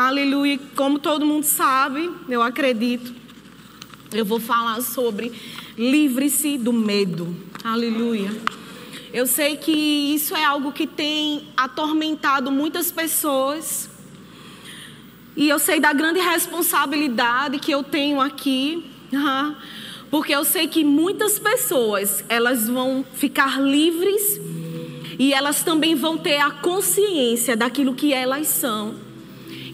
Aleluia. Como todo mundo sabe, eu acredito, eu vou falar sobre livre-se do medo. Aleluia. Eu sei que isso é algo que tem atormentado muitas pessoas. E eu sei da grande responsabilidade que eu tenho aqui. Porque eu sei que muitas pessoas, elas vão ficar livres e elas também vão ter a consciência daquilo que elas são.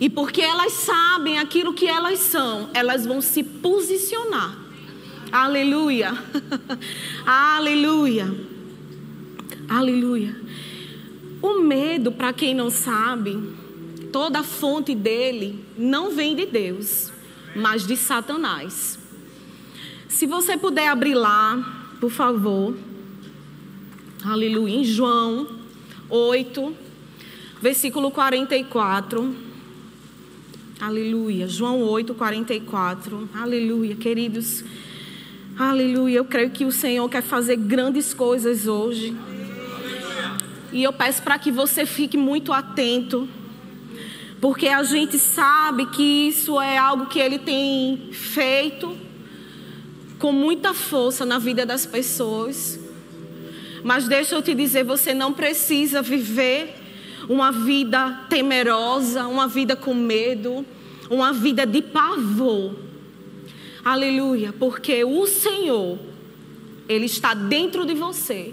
E porque elas sabem aquilo que elas são, elas vão se posicionar. Aleluia. Aleluia. Aleluia. O medo, para quem não sabe, toda a fonte dele não vem de Deus, mas de Satanás. Se você puder abrir lá, por favor. Aleluia. Em João 8, versículo 44. Aleluia. João 8, 44. Aleluia, queridos. Aleluia. Eu creio que o Senhor quer fazer grandes coisas hoje. E eu peço para que você fique muito atento. Porque a gente sabe que isso é algo que Ele tem feito com muita força na vida das pessoas. Mas deixa eu te dizer, você não precisa viver uma vida temerosa, uma vida com medo, uma vida de pavor. Aleluia, porque o Senhor, Ele está dentro de você.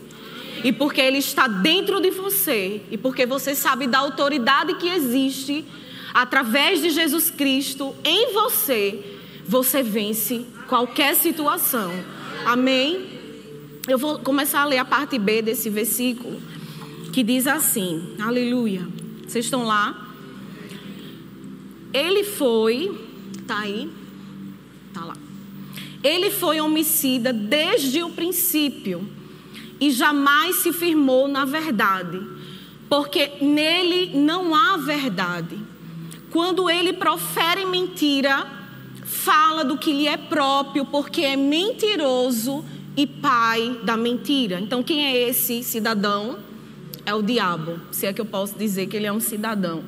E porque Ele está dentro de você, e porque você sabe da autoridade que existe através de Jesus Cristo em você, você vence qualquer situação. Amém? Eu vou começar a ler a parte B desse versículo, que diz assim: Aleluia. Vocês estão lá? Ele foi, tá aí? Tá lá. Ele foi homicida desde o princípio e jamais se firmou na verdade, porque nele não há verdade. Quando ele profere mentira, fala do que lhe é próprio, porque é mentiroso e pai da mentira. Então, quem é esse cidadão? É o diabo, se é que eu posso dizer que ele é um cidadão.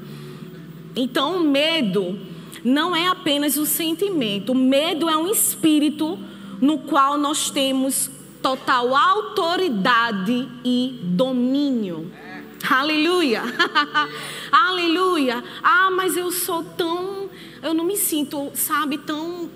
Então, o medo não é apenas um sentimento, o medo é um espírito no qual nós temos total autoridade e domínio. Aleluia! Aleluia! Ah, mas eu sou tão. Eu não me sinto, sabe, tão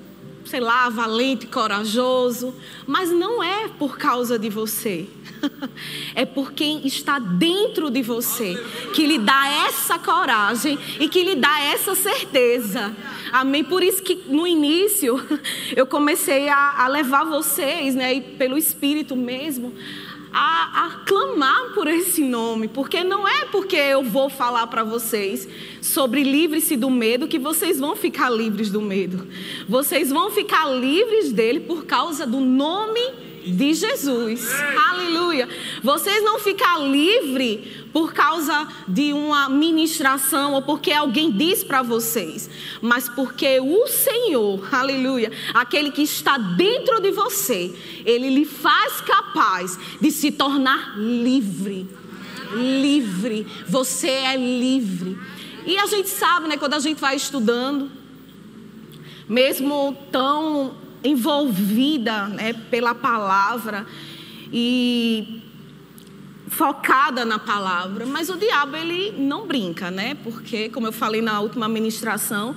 sei lá, valente, corajoso, mas não é por causa de você. É por quem está dentro de você que lhe dá essa coragem e que lhe dá essa certeza. Amém. Por isso que no início eu comecei a, a levar vocês, né, pelo Espírito mesmo, a, a clamar por esse nome, porque não é porque eu vou falar para vocês sobre livre-se do medo que vocês vão ficar livres do medo. Vocês vão ficar livres dele por causa do nome Jesus. Aleluia. Vocês não ficar livre por causa de uma ministração ou porque alguém diz para vocês, mas porque o Senhor, aleluia, aquele que está dentro de você, ele lhe faz capaz de se tornar livre. Livre, você é livre. E a gente sabe, né, quando a gente vai estudando, mesmo tão envolvida né, pela palavra e focada na palavra, mas o diabo ele não brinca, né? Porque, como eu falei na última ministração,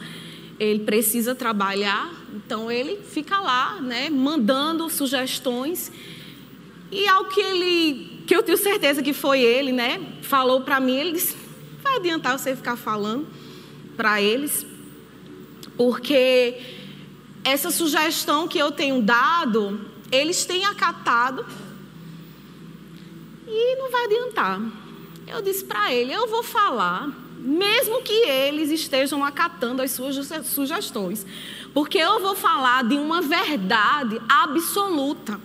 ele precisa trabalhar, então ele fica lá, né, mandando sugestões. E ao que ele, que eu tenho certeza que foi ele, né, falou para mim, ele disse: "Vai adiantar você ficar falando para eles, porque essa sugestão que eu tenho dado, eles têm acatado e não vai adiantar. Eu disse para ele: eu vou falar, mesmo que eles estejam acatando as suas sugestões, porque eu vou falar de uma verdade absoluta.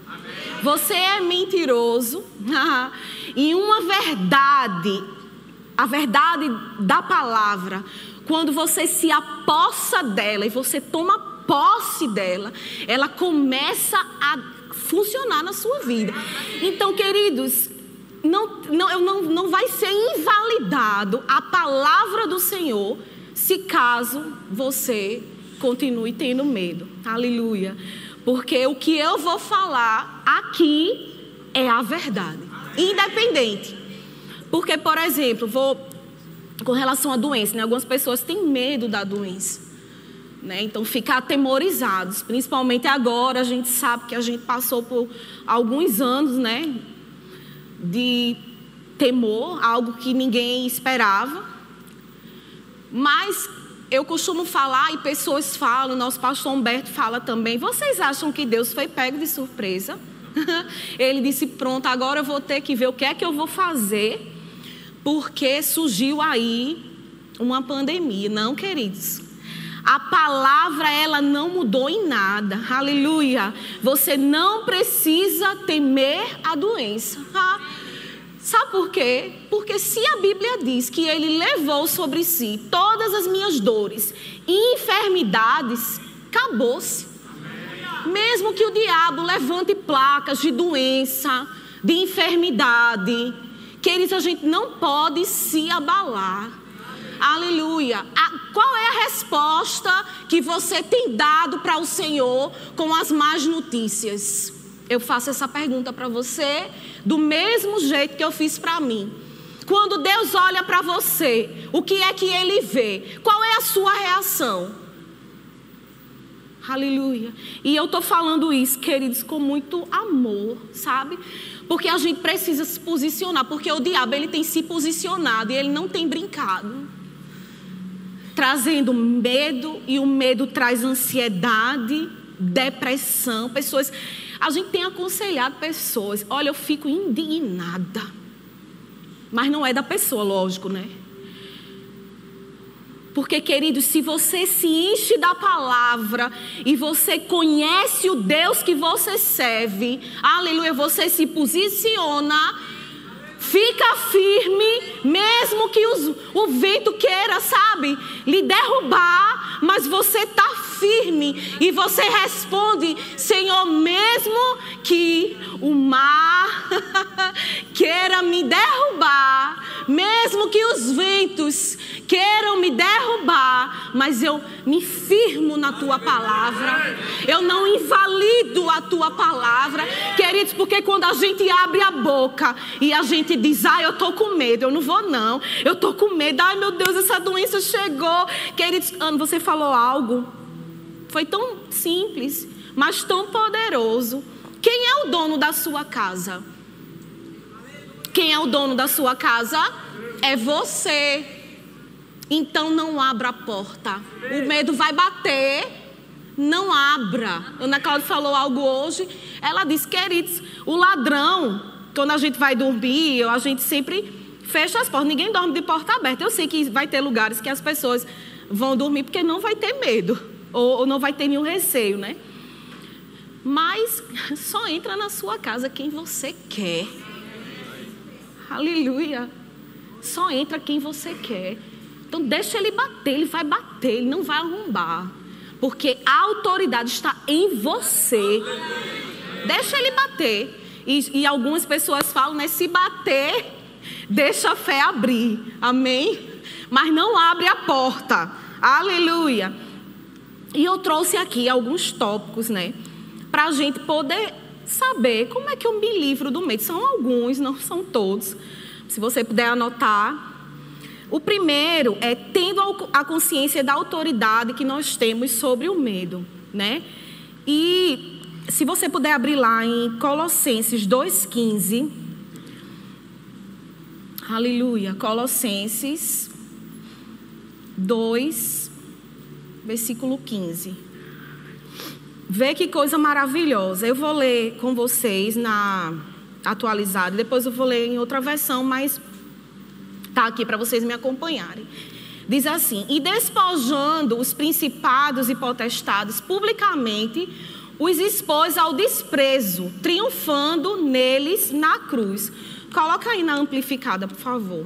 Você é mentiroso e uma verdade, a verdade da palavra, quando você se apossa dela e você toma posse dela, ela começa a funcionar na sua vida. Então, queridos, não, não, não, não vai ser invalidado a palavra do Senhor se caso você continue tendo medo. Aleluia. Porque o que eu vou falar aqui é a verdade, independente. Porque, por exemplo, vou com relação à doença, né? Algumas pessoas têm medo da doença. Né? Então, ficar atemorizados, principalmente agora, a gente sabe que a gente passou por alguns anos né, de temor, algo que ninguém esperava. Mas eu costumo falar, e pessoas falam, nosso pastor Humberto fala também, vocês acham que Deus foi pego de surpresa? Ele disse: Pronto, agora eu vou ter que ver o que é que eu vou fazer, porque surgiu aí uma pandemia. Não, queridos. A palavra, ela não mudou em nada. Aleluia. Você não precisa temer a doença. Ah, Sabe por quê? Porque se a Bíblia diz que ele levou sobre si todas as minhas dores e enfermidades, acabou-se. Mesmo que o diabo levante placas de doença, de enfermidade, queridos, a gente não pode se abalar. Aleluia. A, qual é a resposta que você tem dado para o Senhor com as más notícias? Eu faço essa pergunta para você do mesmo jeito que eu fiz para mim. Quando Deus olha para você, o que é que ele vê? Qual é a sua reação? Aleluia. E eu estou falando isso, queridos, com muito amor, sabe? Porque a gente precisa se posicionar, porque o diabo ele tem se posicionado e ele não tem brincado. Trazendo medo, e o medo traz ansiedade, depressão, pessoas a gente tem aconselhado pessoas. Olha, eu fico indignada. Mas não é da pessoa, lógico, né? Porque, queridos, se você se enche da palavra e você conhece o Deus que você serve, aleluia, você se posiciona, fica firme, mesmo que os, o vento queira, sabe, lhe derrubar, mas você está firme e você responde: Senhor, mesmo que o mar queira me derrubar, queiram me derrubar, mas eu me firmo na tua palavra, eu não invalido a tua palavra, queridos, porque quando a gente abre a boca e a gente diz, ah, eu tô com medo, eu não vou não, eu tô com medo, ai meu Deus, essa doença chegou, queridos, Ana, você falou algo foi tão simples, mas tão poderoso. Quem é o dono da sua casa? Quem é o dono da sua casa? É você. Então não abra a porta. O medo vai bater. Não abra. Ana Cláudia falou algo hoje. Ela disse, queridos, o ladrão, quando a gente vai dormir, a gente sempre fecha as portas. Ninguém dorme de porta aberta. Eu sei que vai ter lugares que as pessoas vão dormir porque não vai ter medo ou, ou não vai ter nenhum receio, né? Mas só entra na sua casa quem você quer. Aleluia. Só entra quem você quer. Então deixa ele bater, ele vai bater, ele não vai arrombar. Porque a autoridade está em você. Deixa ele bater. E, e algumas pessoas falam, né? Se bater, deixa a fé abrir. Amém? Mas não abre a porta. Aleluia. E eu trouxe aqui alguns tópicos, né? Para a gente poder saber como é que eu me livro do medo. São alguns, não são todos. Se você puder anotar. O primeiro é tendo a consciência da autoridade que nós temos sobre o medo, né? E se você puder abrir lá em Colossenses 2,15. Aleluia. Colossenses 2, versículo 15. Vê que coisa maravilhosa. Eu vou ler com vocês na atualizada, depois eu vou ler em outra versão, mas tá aqui para vocês me acompanharem. Diz assim: E despojando os principados e potestades publicamente, os expôs ao desprezo, triunfando neles na cruz. Coloca aí na amplificada, por favor.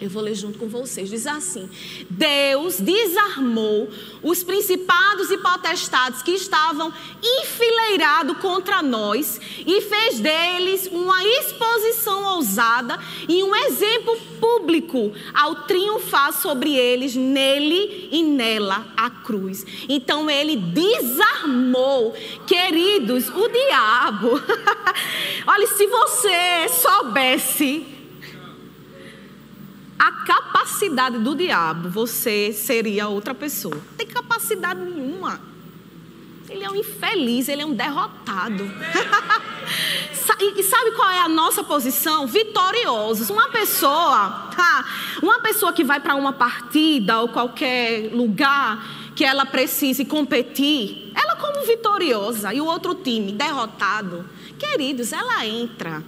Eu vou ler junto com vocês. Diz assim: Deus desarmou os principados e potestades que estavam enfileirados contra nós e fez deles uma exposição ousada e um exemplo público ao triunfar sobre eles, nele e nela, a cruz. Então ele desarmou, queridos, o diabo. Olha, se você soubesse a capacidade do diabo, você seria outra pessoa. Não tem capacidade nenhuma. Ele é um infeliz, ele é um derrotado. e sabe qual é a nossa posição? Vitoriosos. Uma pessoa, uma pessoa que vai para uma partida ou qualquer lugar que ela precise competir, ela como vitoriosa e o outro time derrotado, queridos, ela entra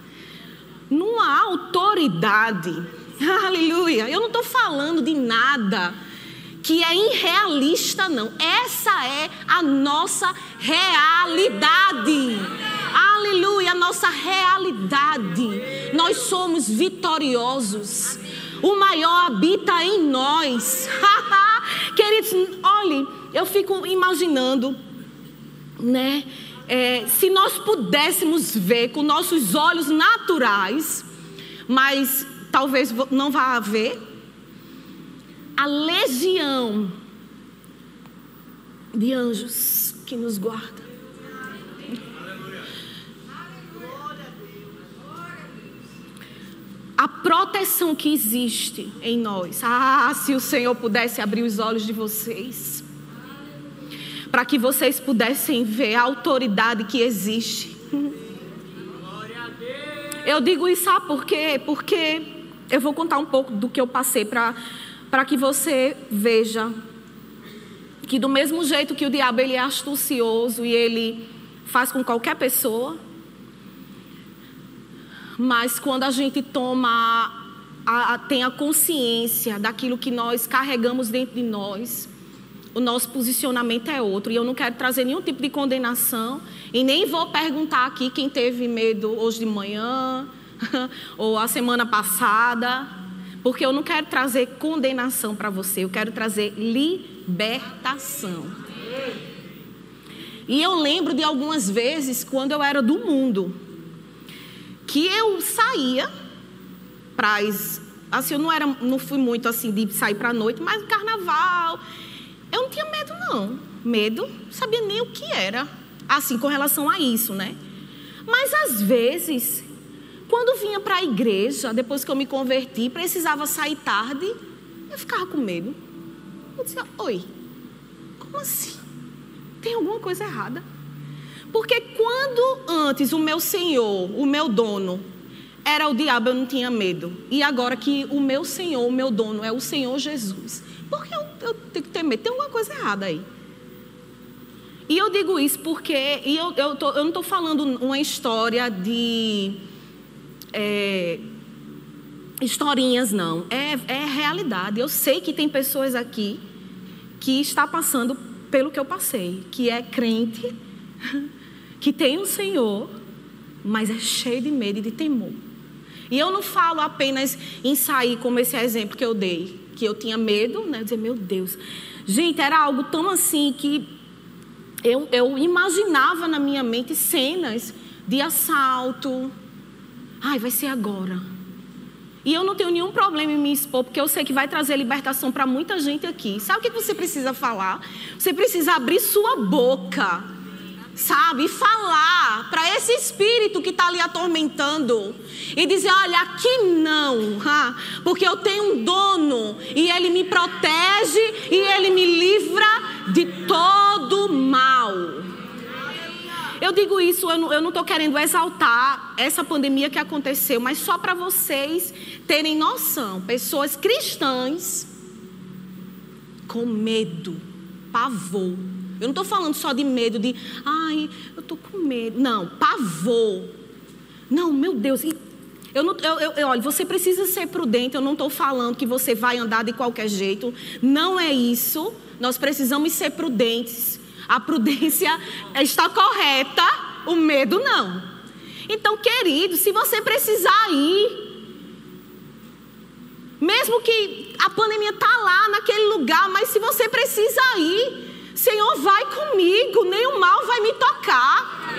numa autoridade Aleluia. Eu não estou falando de nada que é irrealista, não. Essa é a nossa realidade. Aleluia, a nossa realidade. Nós somos vitoriosos. O maior habita em nós. Queridos, olhe, eu fico imaginando, né? É, se nós pudéssemos ver com nossos olhos naturais, mas talvez não vá haver, a legião de anjos que nos guarda. A proteção que existe em nós. Ah, se o Senhor pudesse abrir os olhos de vocês, para que vocês pudessem ver a autoridade que existe. Eu digo isso, sabe por quê? Porque eu vou contar um pouco do que eu passei para que você veja que do mesmo jeito que o diabo ele é astucioso e ele faz com qualquer pessoa, mas quando a gente toma a, a, tem a consciência daquilo que nós carregamos dentro de nós, o nosso posicionamento é outro. E eu não quero trazer nenhum tipo de condenação. E nem vou perguntar aqui quem teve medo hoje de manhã, ou a semana passada, porque eu não quero trazer condenação para você, eu quero trazer libertação. E eu lembro de algumas vezes quando eu era do mundo, que eu saía para assim, eu não era, não fui muito assim de sair para a noite, mas no carnaval, eu não tinha medo não. Medo, sabia nem o que era, assim com relação a isso, né? Mas às vezes quando vinha para a igreja, depois que eu me converti, precisava sair tarde, eu ficava com medo. Eu dizia: Oi, como assim? Tem alguma coisa errada? Porque quando antes o meu senhor, o meu dono, era o diabo, eu não tinha medo. E agora que o meu senhor, o meu dono é o Senhor Jesus, por que eu, eu tenho que ter medo? Tem alguma coisa errada aí. E eu digo isso porque e eu, eu, tô, eu não estou falando uma história de é, historinhas, não. É, é realidade. Eu sei que tem pessoas aqui que está passando pelo que eu passei, que é crente, que tem um Senhor, mas é cheio de medo e de temor. E eu não falo apenas em sair como esse exemplo que eu dei, que eu tinha medo, né? Dizer, meu Deus. Gente, era algo tão assim que eu, eu imaginava na minha mente cenas de assalto, Ai, vai ser agora. E eu não tenho nenhum problema em me expor, porque eu sei que vai trazer libertação para muita gente aqui. Sabe o que você precisa falar? Você precisa abrir sua boca, sabe? E falar para esse espírito que está ali atormentando. E dizer: olha, aqui não, porque eu tenho um dono e ele me protege e ele me livra de todo mal. Eu digo isso, eu não estou querendo exaltar essa pandemia que aconteceu, mas só para vocês terem noção. Pessoas cristãs com medo, pavor. Eu não estou falando só de medo, de, ai, eu estou com medo. Não, pavor. Não, meu Deus. Eu, não, eu, eu, eu, olha, você precisa ser prudente. Eu não estou falando que você vai andar de qualquer jeito. Não é isso. Nós precisamos ser prudentes. A prudência está correta, o medo não. Então, querido, se você precisar ir, Mesmo que a pandemia está lá naquele lugar, mas se você precisa ir, Senhor, vai comigo, nenhum mal vai me tocar.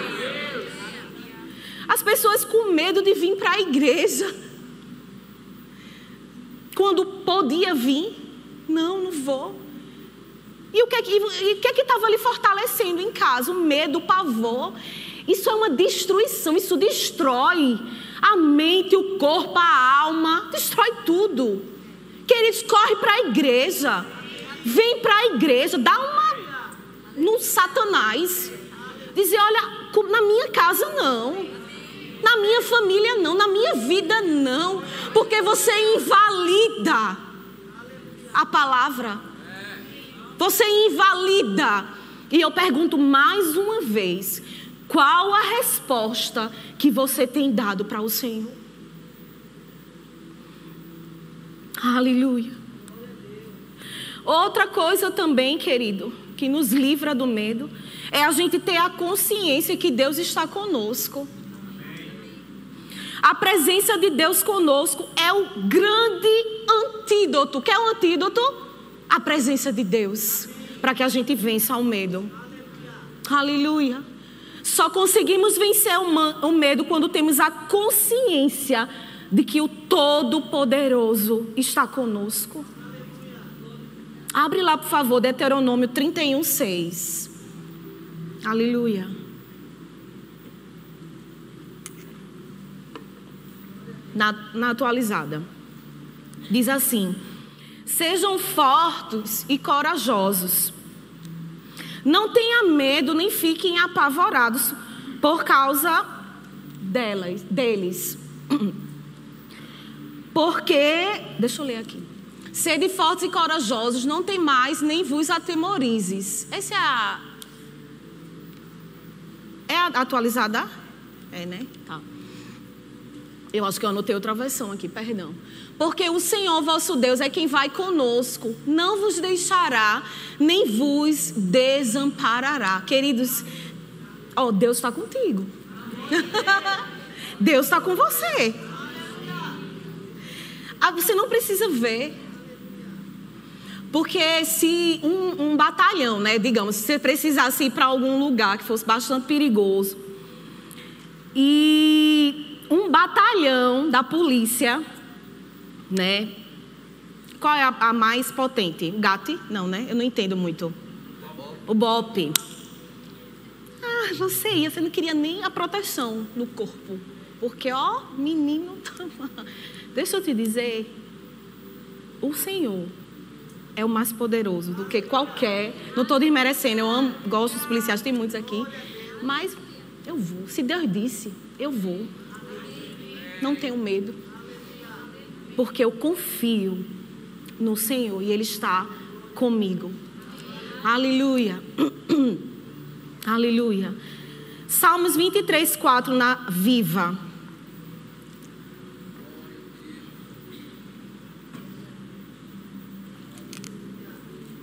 As pessoas com medo de vir para a igreja. Quando podia vir, não, não vou. E o que é que estava lhe fortalecendo em casa? O medo, o pavor. Isso é uma destruição, isso destrói a mente, o corpo, a alma, destrói tudo. Queridos, corre para a igreja. Vem para a igreja, dá uma no Satanás. Dizer, olha, na minha casa não. Na minha família não, na minha vida não, porque você invalida a palavra. Você invalida. E eu pergunto mais uma vez: qual a resposta que você tem dado para o Senhor? Aleluia. Outra coisa também, querido, que nos livra do medo, é a gente ter a consciência que Deus está conosco. A presença de Deus conosco é o grande antídoto. Quer um antídoto? A presença de Deus, para que a gente vença o medo. Aleluia. Só conseguimos vencer o medo quando temos a consciência de que o Todo-Poderoso está conosco. Abre lá, por favor, Deuteronômio 31, 6. Aleluia. Na, na atualizada. Diz assim: Sejam fortes e corajosos não tenha medo nem fiquem apavorados por causa delas, deles. Porque, deixa eu ler aqui. Sede fortes e corajosos, não tem mais, nem vos atemorizes. Essa é a. É a atualizada? É, né? Tá. Eu acho que eu anotei outra versão aqui, perdão. Porque o Senhor vosso Deus é quem vai conosco, não vos deixará, nem vos desamparará. Queridos, ó, Deus está contigo. Deus está com você. Ah, você não precisa ver. Porque se um, um batalhão, né, digamos, se você precisasse ir para algum lugar que fosse bastante perigoso, e um batalhão da polícia né? Qual é a, a mais potente? GAT? Não, né? Eu não entendo muito. O BOP. Ah, você ia, você não queria nem a proteção no corpo. Porque, ó, menino. Deixa eu te dizer. O Senhor é o mais poderoso do que qualquer. Não estou desmerecendo, eu amo, gosto dos policiais, tem muitos aqui. Mas eu vou. Se Deus disse, eu vou. Não tenho medo porque eu confio no Senhor e Ele está comigo. Aleluia. Aleluia. Salmos 23, 4 na Viva.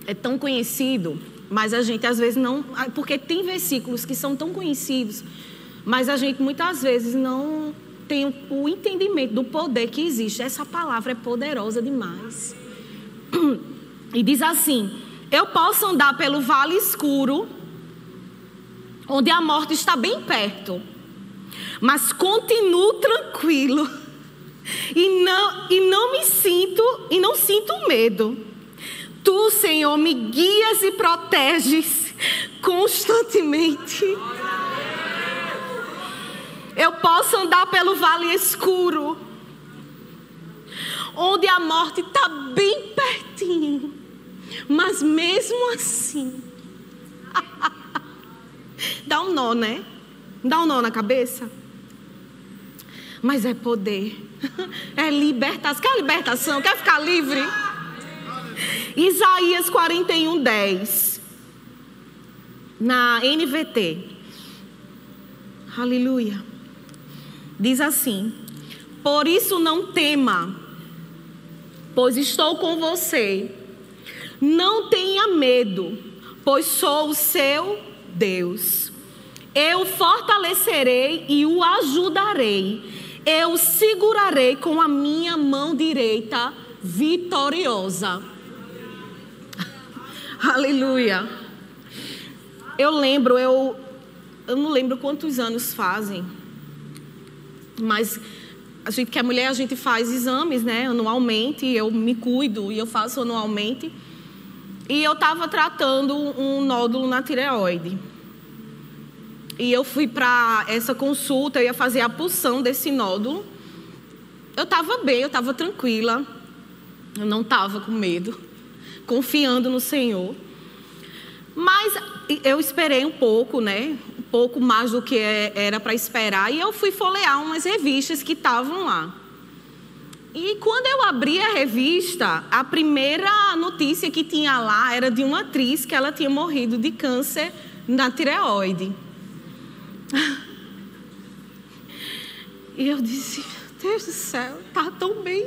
É tão conhecido, mas a gente às vezes não. Porque tem versículos que são tão conhecidos, mas a gente muitas vezes não tem o entendimento do poder que existe. Essa palavra é poderosa demais. E diz assim: Eu posso andar pelo vale escuro, onde a morte está bem perto, mas continuo tranquilo e não, e não me sinto e não sinto medo. Tu, Senhor, me guias e proteges constantemente. Eu posso andar pelo vale escuro, onde a morte está bem pertinho, mas mesmo assim, dá um nó, né? Dá um nó na cabeça. Mas é poder, é libertação. Quer libertação? Quer ficar livre? Isaías 41, 10. Na NVT. Aleluia diz assim: Por isso não tema, pois estou com você. Não tenha medo, pois sou o seu Deus. Eu fortalecerei e o ajudarei. Eu segurarei com a minha mão direita vitoriosa. Aleluia. Eu lembro, eu, eu não lembro quantos anos fazem, mas a gente que é mulher, a gente faz exames, né, anualmente, eu me cuido e eu faço anualmente. E eu estava tratando um nódulo na tireoide. E eu fui para essa consulta, eu ia fazer a pulsão desse nódulo. Eu estava bem, eu estava tranquila. Eu não estava com medo, confiando no Senhor. Mas eu esperei um pouco, né? Um pouco mais do que é, era para esperar. E eu fui folhear umas revistas que estavam lá. E quando eu abri a revista, a primeira notícia que tinha lá era de uma atriz que ela tinha morrido de câncer na tireoide. E eu disse, meu Deus do céu, está tão bem.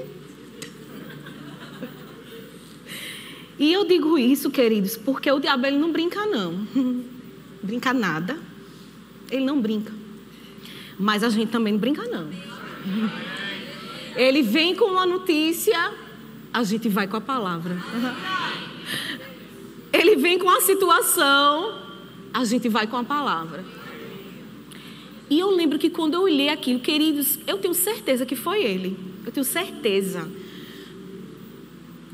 E eu digo isso, queridos, porque o diabo ele não brinca não. brinca nada. Ele não brinca. Mas a gente também não brinca não. Ele vem com uma notícia, a gente vai com a palavra. Ele vem com a situação, a gente vai com a palavra. E eu lembro que quando eu olhei aquilo, queridos, eu tenho certeza que foi ele. Eu tenho certeza.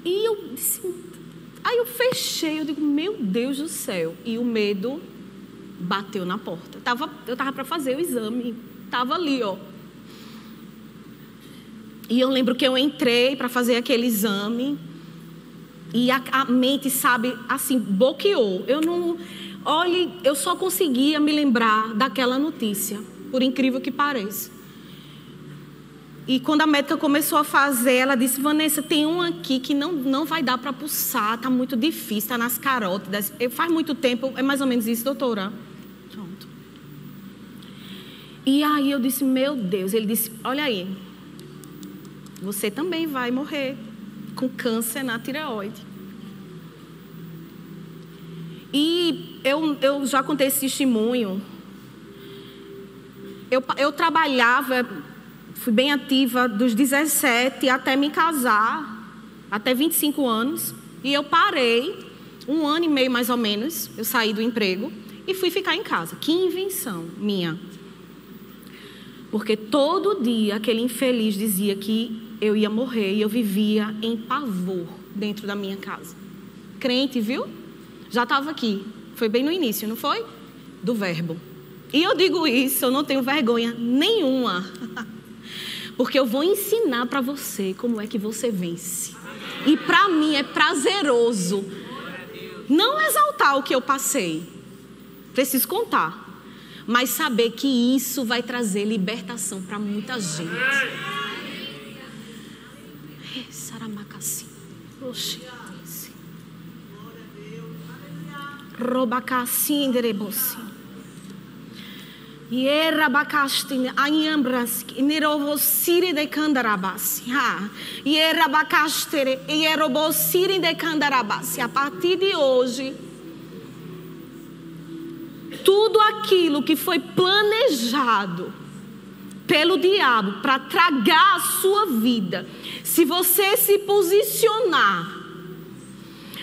E eu disse, aí eu fechei, eu digo, meu Deus do céu. E o medo bateu na porta. Tava, eu estava para fazer o exame. Estava ali, ó. E eu lembro que eu entrei para fazer aquele exame. E a, a mente, sabe, assim, bloqueou. Eu não. Olhe, eu só conseguia me lembrar daquela notícia, por incrível que pareça. E quando a médica começou a fazer, ela disse: Vanessa, tem um aqui que não, não vai dar para pulsar, está muito difícil, está nas carótidas. Eu, faz muito tempo, é mais ou menos isso, doutora. Pronto. E aí eu disse: Meu Deus, ele disse: Olha aí, você também vai morrer com câncer na tireoide. E eu, eu já contei esse testemunho. Eu, eu trabalhava, fui bem ativa dos 17 até me casar, até 25 anos. E eu parei, um ano e meio mais ou menos, eu saí do emprego e fui ficar em casa. Que invenção minha. Porque todo dia aquele infeliz dizia que eu ia morrer e eu vivia em pavor dentro da minha casa. Crente, viu? Já estava aqui. Foi bem no início, não foi? Do verbo. E eu digo isso, eu não tenho vergonha nenhuma. Porque eu vou ensinar para você como é que você vence. E para mim é prazeroso não exaltar o que eu passei. Preciso contar. Mas saber que isso vai trazer libertação para muita gente. Saramacassi. Oxi. Robacassi. Yerabacasti anhambras nerovosiri de candarabassi. Ha. Yerabacastere yerobosiri de candarabassi. A partir de hoje, tudo aquilo que foi planejado pelo diabo para tragar a sua vida, se você se posicionar,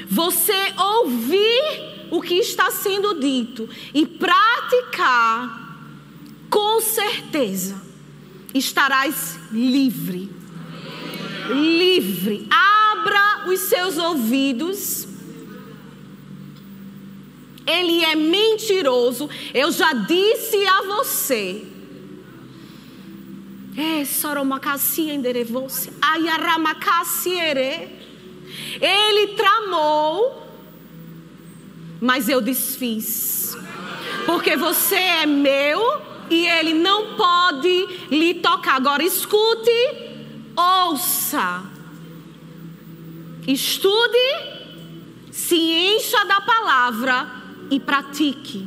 você ouvir o que está sendo dito e praticar, com certeza estarás livre. Livre. Abra os seus ouvidos. Ele é mentiroso. Eu já disse a você é, Ele tramou, mas eu desfiz. Porque você é meu e ele não pode lhe tocar. Agora escute, ouça, estude, se encha da palavra e pratique.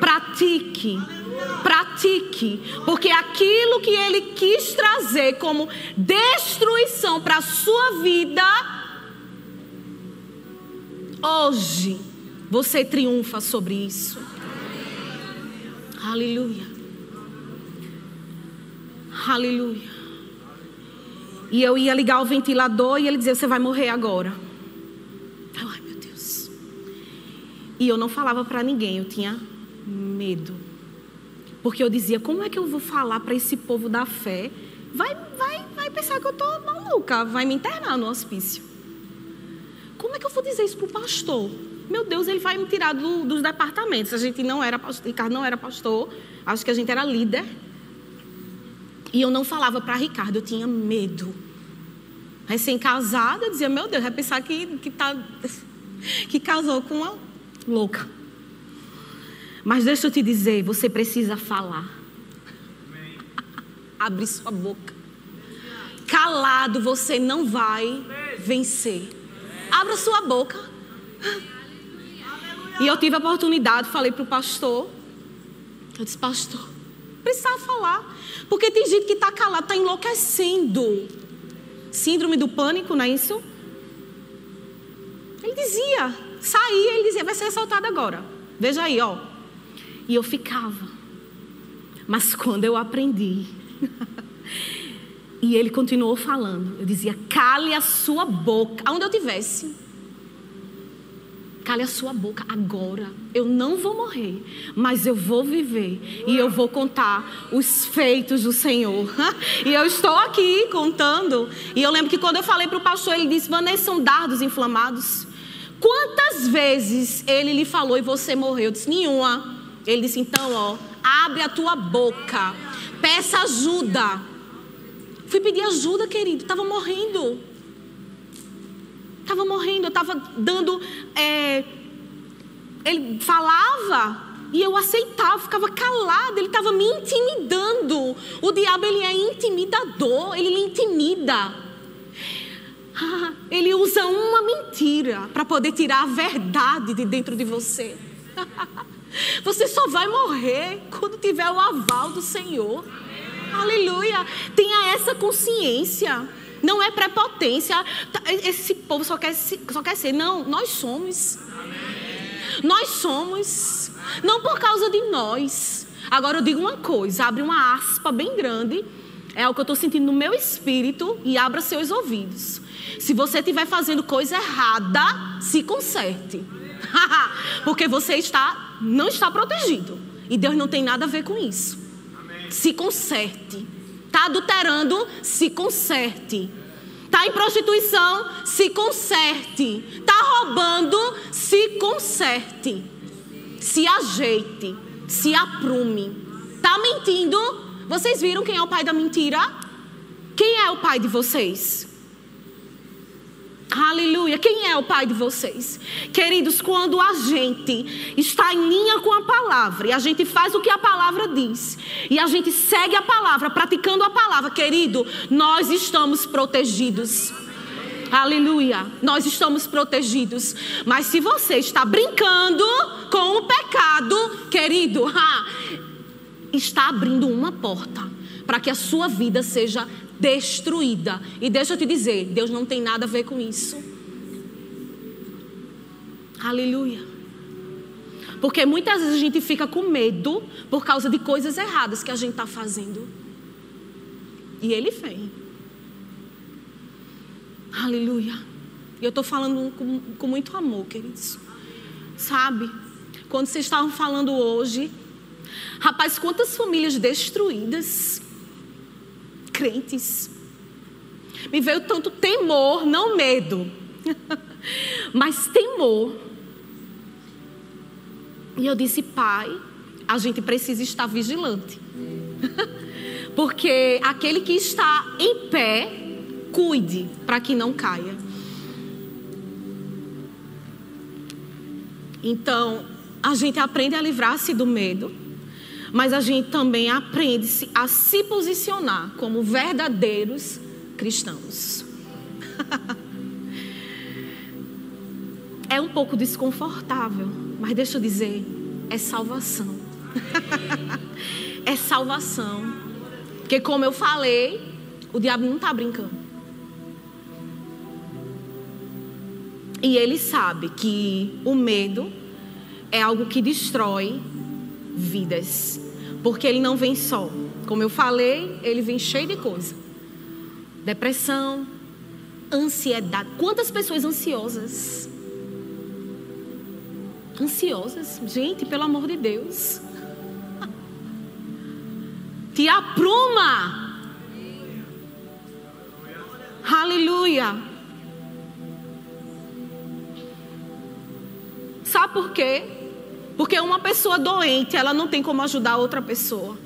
Pratique pratique, porque aquilo que ele quis trazer como destruição para a sua vida, hoje você triunfa sobre isso. Aleluia. Aleluia. E eu ia ligar o ventilador e ele dizia: Você vai morrer agora. Ai, meu Deus. E eu não falava para ninguém, eu tinha medo. Porque eu dizia: Como é que eu vou falar para esse povo da fé? Vai, vai, vai pensar que eu estou maluca, vai me internar no hospício. Como é que eu vou dizer isso para o pastor? Meu Deus, ele vai me tirar do, dos departamentos. A gente não era pastor, Ricardo não era pastor, acho que a gente era líder. E eu não falava para Ricardo, eu tinha medo. Recém-casada, eu dizia, meu Deus, vai pensar que, que, tá, que casou com uma louca. Mas deixa eu te dizer, você precisa falar. Abre sua boca. Calado você não vai vencer. Abra sua boca. E eu tive a oportunidade, falei para o pastor. Eu disse, pastor, precisava falar. Porque tem gente que está calado, está enlouquecendo. Síndrome do pânico, não é isso? Ele dizia, saía, ele dizia, vai ser assaltado agora. Veja aí, ó. E eu ficava. Mas quando eu aprendi, e ele continuou falando, eu dizia, cale a sua boca, aonde eu tivesse. Cale a sua boca agora. Eu não vou morrer, mas eu vou viver e eu vou contar os feitos do Senhor. e eu estou aqui contando. E eu lembro que quando eu falei para o pastor, ele disse: Vanessa, são dardos inflamados. Quantas vezes ele lhe falou e você morreu? Eu disse: Nenhuma. Ele disse: Então, ó, abre a tua boca, peça ajuda. Fui pedir ajuda, querido, estava morrendo. Estava morrendo, eu estava dando. É, ele falava e eu aceitava, ficava calada, ele estava me intimidando. O diabo ele é intimidador, ele intimida. Ah, ele usa uma mentira para poder tirar a verdade de dentro de você. Você só vai morrer quando tiver o aval do Senhor. Aleluia. Tenha essa consciência. Não é prepotência. Tá, esse povo só quer, só quer ser. Não, nós somos. Nós somos. Não por causa de nós. Agora eu digo uma coisa: abre uma aspa bem grande. É o que eu estou sentindo no meu espírito e abra seus ouvidos. Se você estiver fazendo coisa errada, se conserte. Porque você está, não está protegido. E Deus não tem nada a ver com isso. Se conserte. Está adulterando? Se conserte. Está em prostituição? Se conserte. Está roubando? Se conserte. Se ajeite. Se aprume. Está mentindo? Vocês viram quem é o pai da mentira? Quem é o pai de vocês? Aleluia. Quem é o pai de vocês? Queridos, quando a gente está em linha com a palavra e a gente faz o que a palavra diz e a gente segue a palavra, praticando a palavra, querido, nós estamos protegidos. Aleluia. Nós estamos protegidos. Mas se você está brincando com o pecado, querido, está abrindo uma porta para que a sua vida seja destruída. E deixa eu te dizer, Deus não tem nada a ver com isso. Aleluia. Porque muitas vezes a gente fica com medo por causa de coisas erradas que a gente está fazendo. E Ele vem. Aleluia. E eu estou falando com, com muito amor, queridos. Sabe? Quando vocês estavam falando hoje, rapaz, quantas famílias destruídas crentes. Me veio tanto temor, não medo, mas temor. E eu disse, pai, a gente precisa estar vigilante. Porque aquele que está em pé, cuide para que não caia. Então, a gente aprende a livrar-se do medo mas a gente também aprende a se posicionar como verdadeiros cristãos. é um pouco desconfortável, mas deixa eu dizer, é salvação. é salvação. Porque, como eu falei, o diabo não está brincando. E ele sabe que o medo é algo que destrói vidas. Porque ele não vem só. Como eu falei, ele vem cheio de coisa. depressão, ansiedade. Quantas pessoas ansiosas? Ansiosas, gente, pelo amor de Deus. Te apruma. Aleluia. Sabe por quê? Porque uma pessoa doente, ela não tem como ajudar outra pessoa.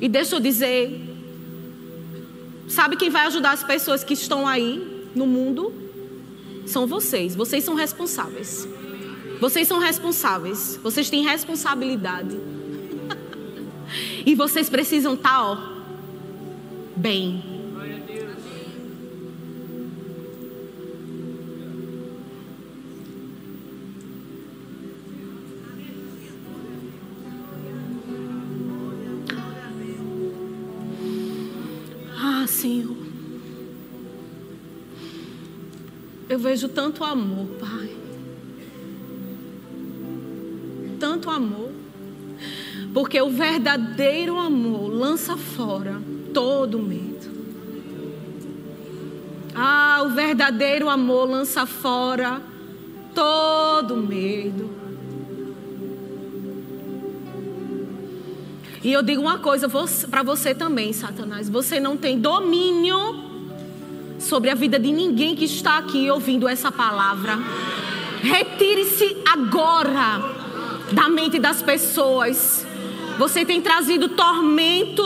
E deixa eu dizer, sabe quem vai ajudar as pessoas que estão aí no mundo? São vocês. Vocês são responsáveis. Vocês são responsáveis. Vocês têm responsabilidade. e vocês precisam estar, tá, ó, bem. Eu vejo tanto amor, Pai. Tanto amor. Porque o verdadeiro amor lança fora todo medo. Ah, o verdadeiro amor lança fora todo medo. E eu digo uma coisa para você também, Satanás: você não tem domínio sobre a vida de ninguém que está aqui ouvindo essa palavra. Retire-se agora da mente das pessoas. Você tem trazido tormento,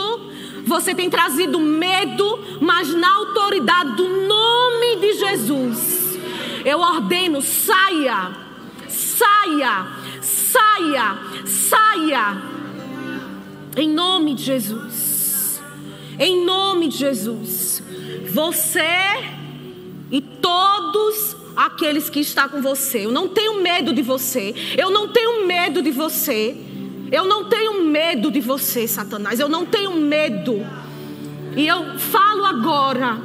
você tem trazido medo, mas na autoridade do nome de Jesus, eu ordeno: saia, saia, saia, saia em nome de Jesus. Em nome de Jesus. Você e todos aqueles que estão com você. Eu não tenho medo de você. Eu não tenho medo de você. Eu não tenho medo de você, Satanás. Eu não tenho medo. E eu falo agora,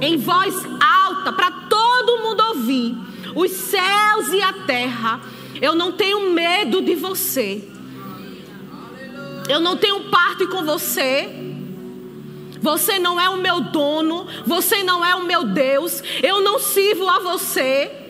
em voz alta, para todo mundo ouvir: os céus e a terra. Eu não tenho medo de você. Eu não tenho parte com você. Você não é o meu dono, você não é o meu Deus, eu não sirvo a você.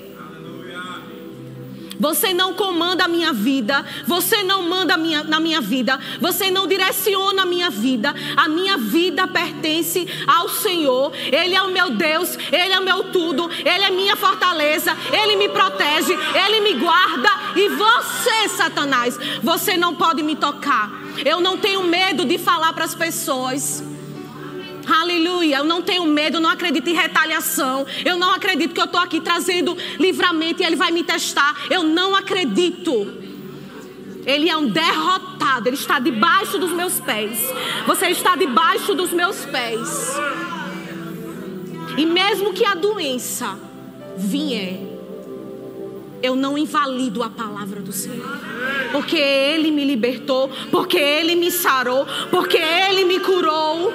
Você não comanda a minha vida, você não manda minha, na minha vida, você não direciona a minha vida. A minha vida pertence ao Senhor. Ele é o meu Deus, Ele é o meu tudo, Ele é minha fortaleza, Ele me protege, Ele me guarda. E você, Satanás, você não pode me tocar. Eu não tenho medo de falar para as pessoas. Aleluia. Eu não tenho medo, eu não acredito em retaliação. Eu não acredito que eu estou aqui trazendo livramento e ele vai me testar. Eu não acredito. Ele é um derrotado. Ele está debaixo dos meus pés. Você está debaixo dos meus pés. E mesmo que a doença vier, eu não invalido a palavra do Senhor. Porque Ele me libertou, porque Ele me sarou, porque Ele me curou.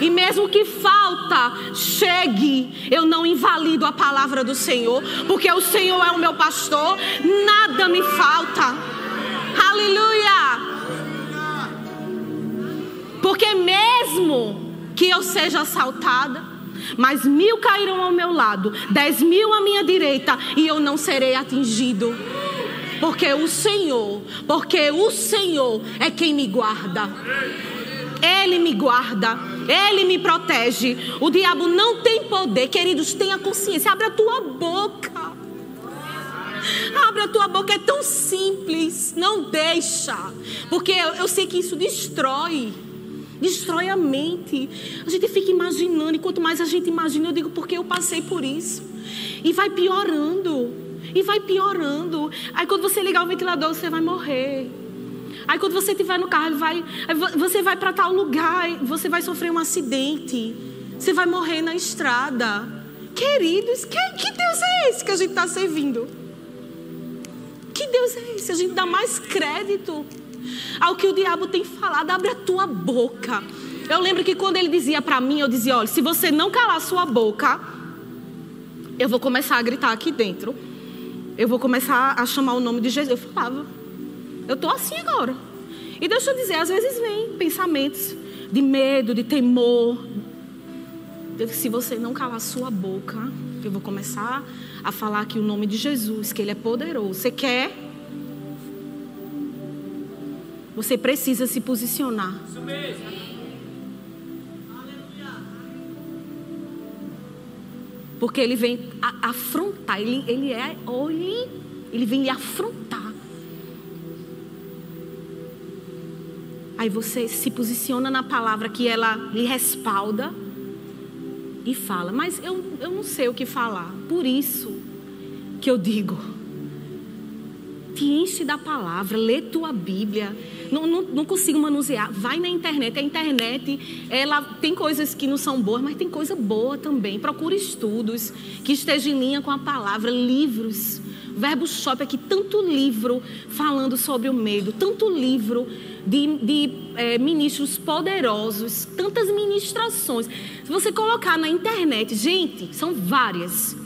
E mesmo que falta chegue, eu não invalido a palavra do Senhor, porque o Senhor é o meu pastor, nada me falta. Aleluia! Porque mesmo que eu seja assaltada, mas mil cairão ao meu lado, dez mil à minha direita, e eu não serei atingido. Porque o Senhor, porque o Senhor é quem me guarda. Ele me guarda, Ele me protege. O diabo não tem poder, queridos, tenha consciência. Abre a tua boca. Abre a tua boca, é tão simples. Não deixa. Porque eu, eu sei que isso destrói. Destrói a mente. A gente fica imaginando, e quanto mais a gente imagina, eu digo, porque eu passei por isso. E vai piorando. E vai piorando. Aí quando você ligar o ventilador, você vai morrer. Aí quando você estiver no carro, vai, você vai para tal lugar, você vai sofrer um acidente. Você vai morrer na estrada. Queridos, que, que Deus é esse que a gente está servindo? Que Deus é esse? A gente dá mais crédito ao que o diabo tem falado. Abre a tua boca. Eu lembro que quando ele dizia para mim, eu dizia: olha, se você não calar sua boca, eu vou começar a gritar aqui dentro. Eu vou começar a chamar o nome de Jesus. Eu falava. Eu estou assim agora. E deixa eu dizer, às vezes vem pensamentos de medo, de temor. Se você não calar sua boca, eu vou começar a falar aqui o nome de Jesus, que Ele é poderoso. Você quer? Você precisa se posicionar. Isso mesmo. Porque ele vem afrontar, ele, ele é, olhe, ele vem lhe afrontar. Aí você se posiciona na palavra que ela lhe respalda e fala, mas eu, eu não sei o que falar. Por isso que eu digo, te enche da palavra, lê tua Bíblia. Não, não, não, consigo manusear. Vai na internet. A internet, ela tem coisas que não são boas, mas tem coisa boa também. Procure estudos que estejam em linha com a palavra, livros. Verbo Shop aqui, tanto livro falando sobre o medo, tanto livro de, de é, ministros poderosos, tantas ministrações. Se você colocar na internet, gente, são várias.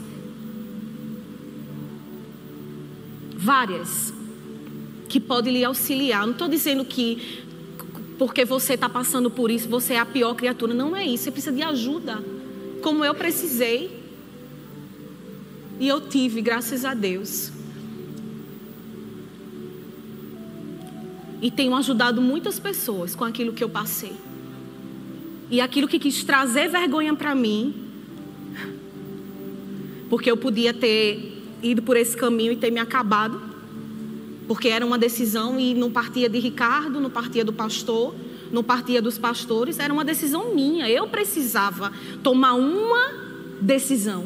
Várias. Que podem lhe auxiliar. Não estou dizendo que porque você está passando por isso, você é a pior criatura. Não é isso. Você precisa de ajuda. Como eu precisei. E eu tive, graças a Deus. E tenho ajudado muitas pessoas com aquilo que eu passei. E aquilo que quis trazer vergonha para mim, porque eu podia ter ido por esse caminho e ter me acabado, porque era uma decisão e não partia de Ricardo, não partia do pastor, não partia dos pastores, era uma decisão minha. Eu precisava tomar uma decisão.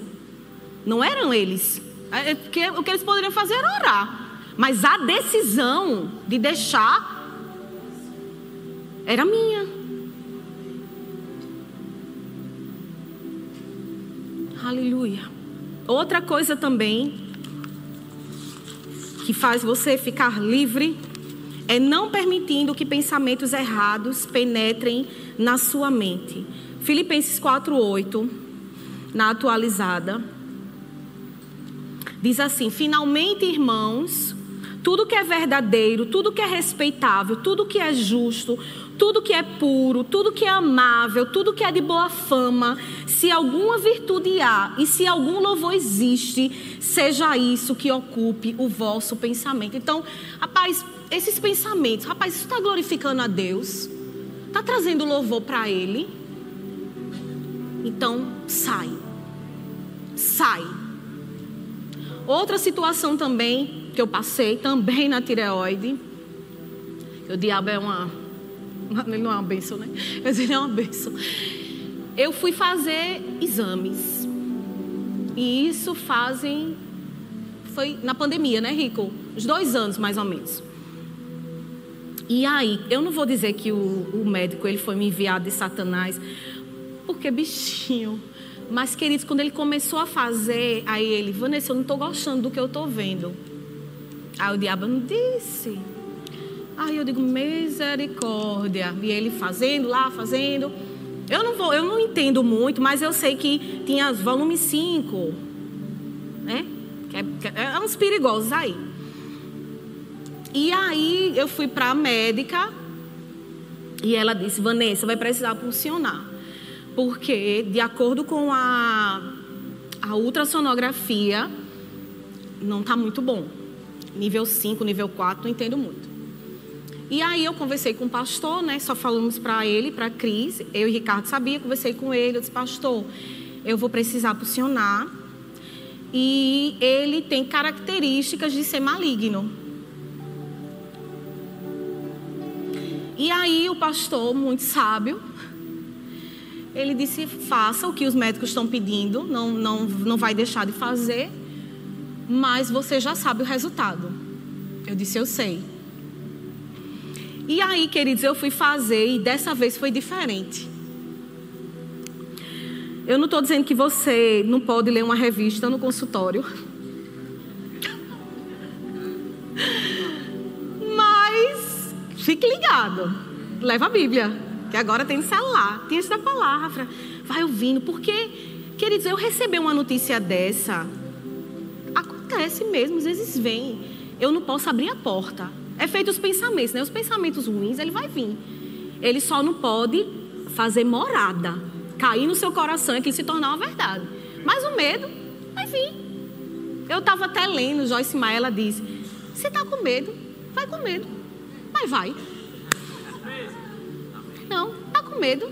Não eram eles. É, é, porque o que eles poderiam fazer era orar. Mas a decisão de deixar era minha. Aleluia. Outra coisa também que faz você ficar livre é não permitindo que pensamentos errados penetrem na sua mente. Filipenses 4:8, na atualizada, diz assim: "Finalmente, irmãos, tudo que é verdadeiro, tudo que é respeitável, tudo que é justo, tudo que é puro, tudo que é amável, tudo que é de boa fama, se alguma virtude há e se algum louvor existe, seja isso que ocupe o vosso pensamento. Então, rapaz, esses pensamentos, rapaz, isso está glorificando a Deus, está trazendo louvor para Ele. Então, sai, sai. Outra situação também que eu passei também na tireoide. O diabo é uma. Ele não é uma benção, né? Mas ele é uma benção. Eu fui fazer exames. E isso fazem. Foi na pandemia, né, Rico? Uns dois anos, mais ou menos. E aí, eu não vou dizer que o, o médico ele foi me enviado de Satanás, porque bichinho. Mas, queridos, quando ele começou a fazer, aí ele, Vanessa, eu não estou gostando do que eu estou vendo. Aí o diabo não disse. Aí eu digo, misericórdia. E ele fazendo lá, fazendo. Eu não vou, eu não entendo muito, mas eu sei que tinha volume 5. Né? É, que é uns perigosos aí. E aí eu fui para a médica e ela disse, Vanessa, vai precisar funcionar. Porque, de acordo com a, a ultrassonografia, não está muito bom nível 5, nível 4, não entendo muito. E aí eu conversei com o pastor, né? Só falamos para ele, para Cris. Eu e Ricardo sabia, conversei com ele. Eu disse, pastor, eu vou precisar posicionar. E ele tem características de ser maligno. E aí o pastor, muito sábio, ele disse: faça o que os médicos estão pedindo, não, não, não vai deixar de fazer mas você já sabe o resultado. Eu disse, eu sei. E aí, queridos, eu fui fazer e dessa vez foi diferente. Eu não estou dizendo que você não pode ler uma revista no consultório. Mas fique ligado. Leva a Bíblia, que agora tem celular. Tem essa palavra. Vai ouvindo. Porque, queridos, eu recebi uma notícia dessa acontece mesmo, às vezes vem. Eu não posso abrir a porta. É feito os pensamentos, né? Os pensamentos ruins, ele vai vir. Ele só não pode fazer morada, cair no seu coração e que se tornar uma verdade. Mas o medo vai vir. Eu estava até lendo, Joyce Maia, ela disse: Você está com medo? Vai com medo. Mas vai. Não, tá com medo.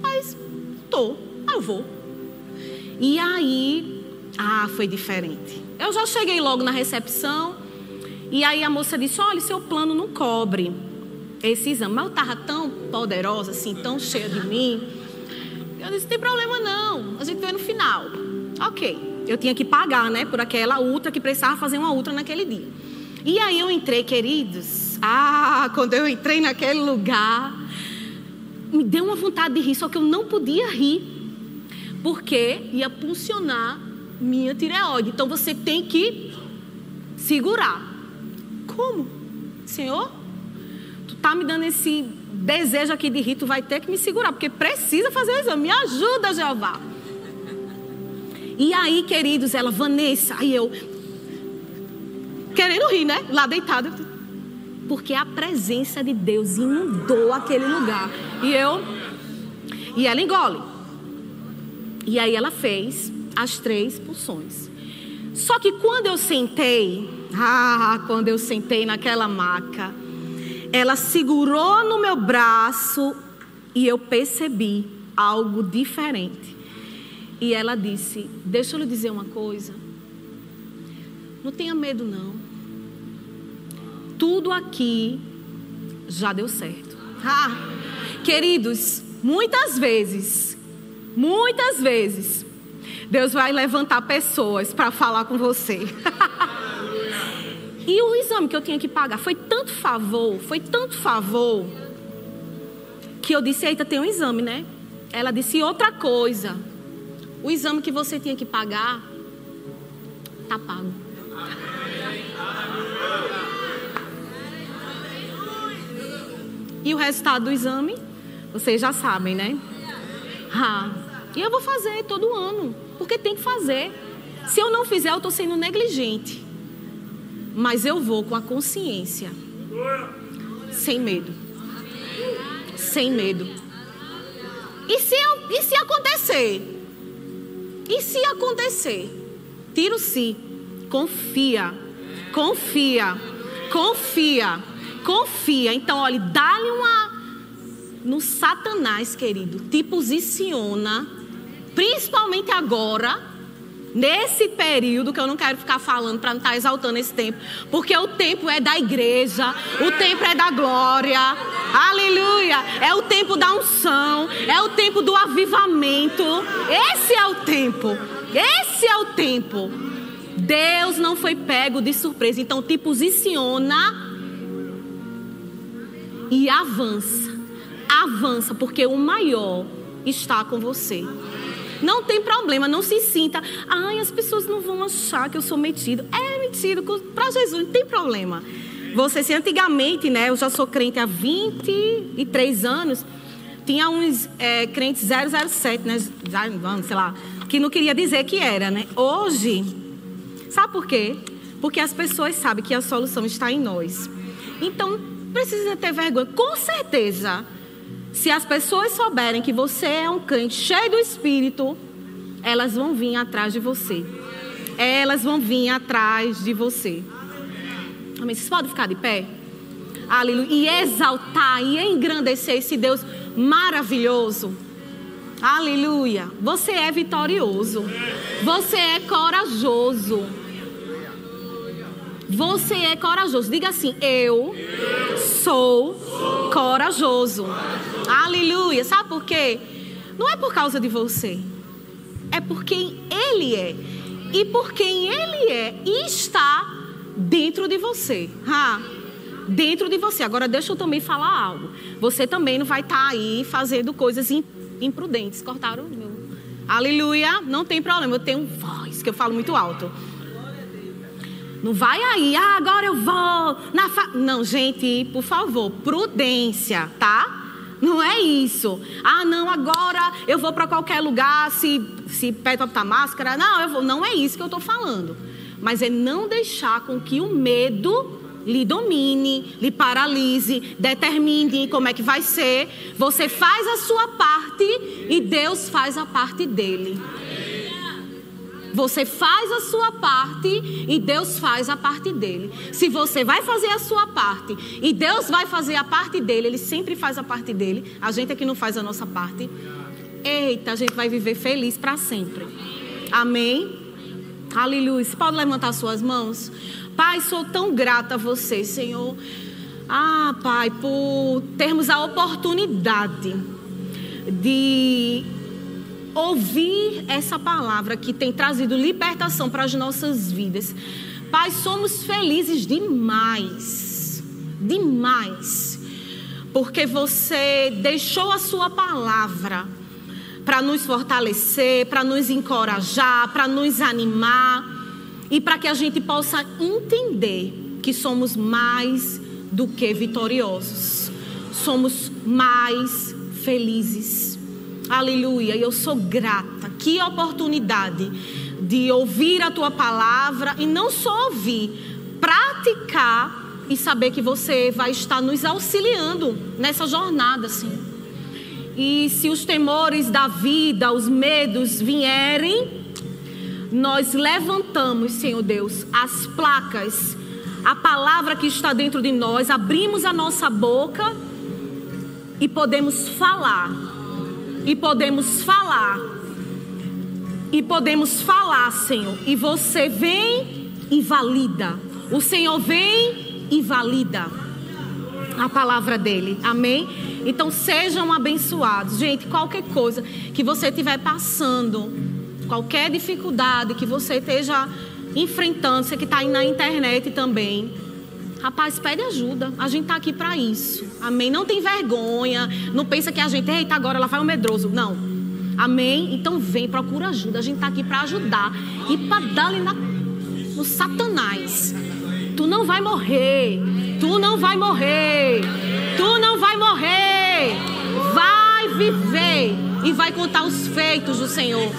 Mas tô, eu vou. E aí, ah, foi diferente. Eu já cheguei logo na recepção. E aí a moça disse: Olha, seu plano não cobre esse exame. Mas eu estava tão poderosa, assim, tão cheia de mim. Eu disse: Não tem problema não. A gente vê no final. Ok. Eu tinha que pagar, né, por aquela ultra que precisava fazer uma ultra naquele dia. E aí eu entrei, queridos. Ah, quando eu entrei naquele lugar, me deu uma vontade de rir, só que eu não podia rir, porque ia funcionar minha tireoide. Então você tem que segurar. Como? Senhor, tu tá me dando esse desejo aqui de rir, tu vai ter que me segurar, porque precisa fazer o exame. Me ajuda, Jeová. E aí, queridos, ela, Vanessa, aí eu, querendo rir, né? Lá deitada. Porque a presença de Deus inundou aquele lugar. E eu, e ela engole. E aí ela fez as três pulsões. Só que quando eu sentei, ah, quando eu sentei naquela maca, ela segurou no meu braço e eu percebi algo diferente. E ela disse: Deixa eu lhe dizer uma coisa. Não tenha medo, não. Tudo aqui já deu certo. Ah, queridos, muitas vezes, muitas vezes, Deus vai levantar pessoas para falar com você. e o exame que eu tinha que pagar foi tanto favor, foi tanto favor, que eu disse: Eita, tem um exame, né? Ela disse outra coisa. O exame que você tinha que pagar tá pago. E o resultado do exame, vocês já sabem, né? Ah, e eu vou fazer todo ano, porque tem que fazer. Se eu não fizer, eu estou sendo negligente. Mas eu vou com a consciência, sem medo. Sem medo. E se, eu, e se acontecer? E se acontecer? Tira o si. Confia. Confia. Confia. Confia. Então, olha, dá-lhe uma. No Satanás, querido. Te posiciona. Principalmente agora. Nesse período que eu não quero ficar falando para não estar tá exaltando esse tempo, porque o tempo é da igreja, o tempo é da glória, aleluia, é o tempo da unção, é o tempo do avivamento. Esse é o tempo, esse é o tempo. Deus não foi pego de surpresa, então te posiciona e avança, avança, porque o maior está com você. Não tem problema, não se sinta. Ai, as pessoas não vão achar que eu sou metido. É metido para Jesus, não tem problema. Você, se antigamente, né? Eu já sou crente há 23 anos. Tinha uns é, crentes 007, né? Sei lá, que não queria dizer que era, né? Hoje, sabe por quê? Porque as pessoas sabem que a solução está em nós. Então, precisa ter vergonha. Com certeza, se as pessoas souberem que você é um crente cheio do Espírito, elas vão vir atrás de você. Elas vão vir atrás de você. Amém. Vocês podem ficar de pé? Aleluia. E exaltar e engrandecer esse Deus maravilhoso. Aleluia. Você é vitorioso. Você é corajoso. Você é corajoso. Diga assim: Eu sou corajoso. Aleluia. Sabe por quê? Não é por causa de você. É por quem Ele é. E por quem Ele é está dentro de você. Ah, dentro de você. Agora deixa eu também falar algo. Você também não vai estar tá aí fazendo coisas imprudentes. Cortaram o meu. Aleluia. Não tem problema. Eu tenho voz que eu falo muito alto. Não vai aí, ah, agora eu vou. Na fa... Não, gente, por favor, prudência, tá? Não é isso. Ah, não, agora eu vou para qualquer lugar se, se pede para máscara. Não, eu vou. Não é isso que eu estou falando. Mas é não deixar com que o medo lhe domine, lhe paralise, determine como é que vai ser. Você faz a sua parte e Deus faz a parte dele. Você faz a sua parte e Deus faz a parte dele. Se você vai fazer a sua parte e Deus vai fazer a parte dele, ele sempre faz a parte dele. A gente é que não faz a nossa parte. Eita, a gente vai viver feliz para sempre. Amém? Aleluia. Você pode levantar suas mãos? Pai, sou tão grata a você, Senhor. Ah, Pai, por termos a oportunidade de ouvir essa palavra que tem trazido libertação para as nossas vidas. Pai, somos felizes demais, demais, porque você deixou a sua palavra para nos fortalecer, para nos encorajar, para nos animar e para que a gente possa entender que somos mais do que vitoriosos, somos mais felizes. Aleluia. Eu sou grata. Que oportunidade de ouvir a tua palavra e não só ouvir, praticar e saber que você vai estar nos auxiliando nessa jornada, assim. E se os temores da vida, os medos vierem, nós levantamos, Senhor Deus, as placas, a palavra que está dentro de nós, abrimos a nossa boca e podemos falar e podemos falar. E podemos falar, Senhor. E você vem e valida. O Senhor vem e valida a palavra dele. Amém? Então sejam abençoados. Gente, qualquer coisa que você estiver passando, qualquer dificuldade que você esteja enfrentando, você que está aí na internet também. Rapaz, pede ajuda. A gente está aqui para isso. Amém? Não tem vergonha. Não pensa que a gente, eita, agora ela faz um medroso. Não. Amém? Então vem, procura ajuda. A gente está aqui para ajudar. E para dar ali na, no Satanás. Tu não vai morrer. Tu não vai morrer. Tu não vai morrer. Vai viver. E vai contar os feitos do Senhor.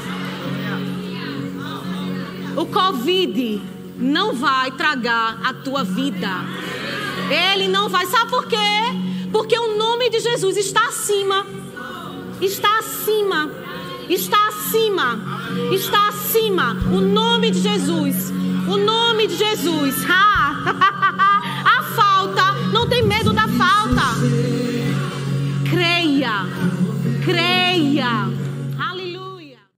O Covid não vai tragar a tua vida. Ele não vai. Sabe por quê? Porque o nome de Jesus está acima. Está acima. Está acima. Está acima. O nome de Jesus. O nome de Jesus. a falta. Não tem medo da falta. Creia. Creia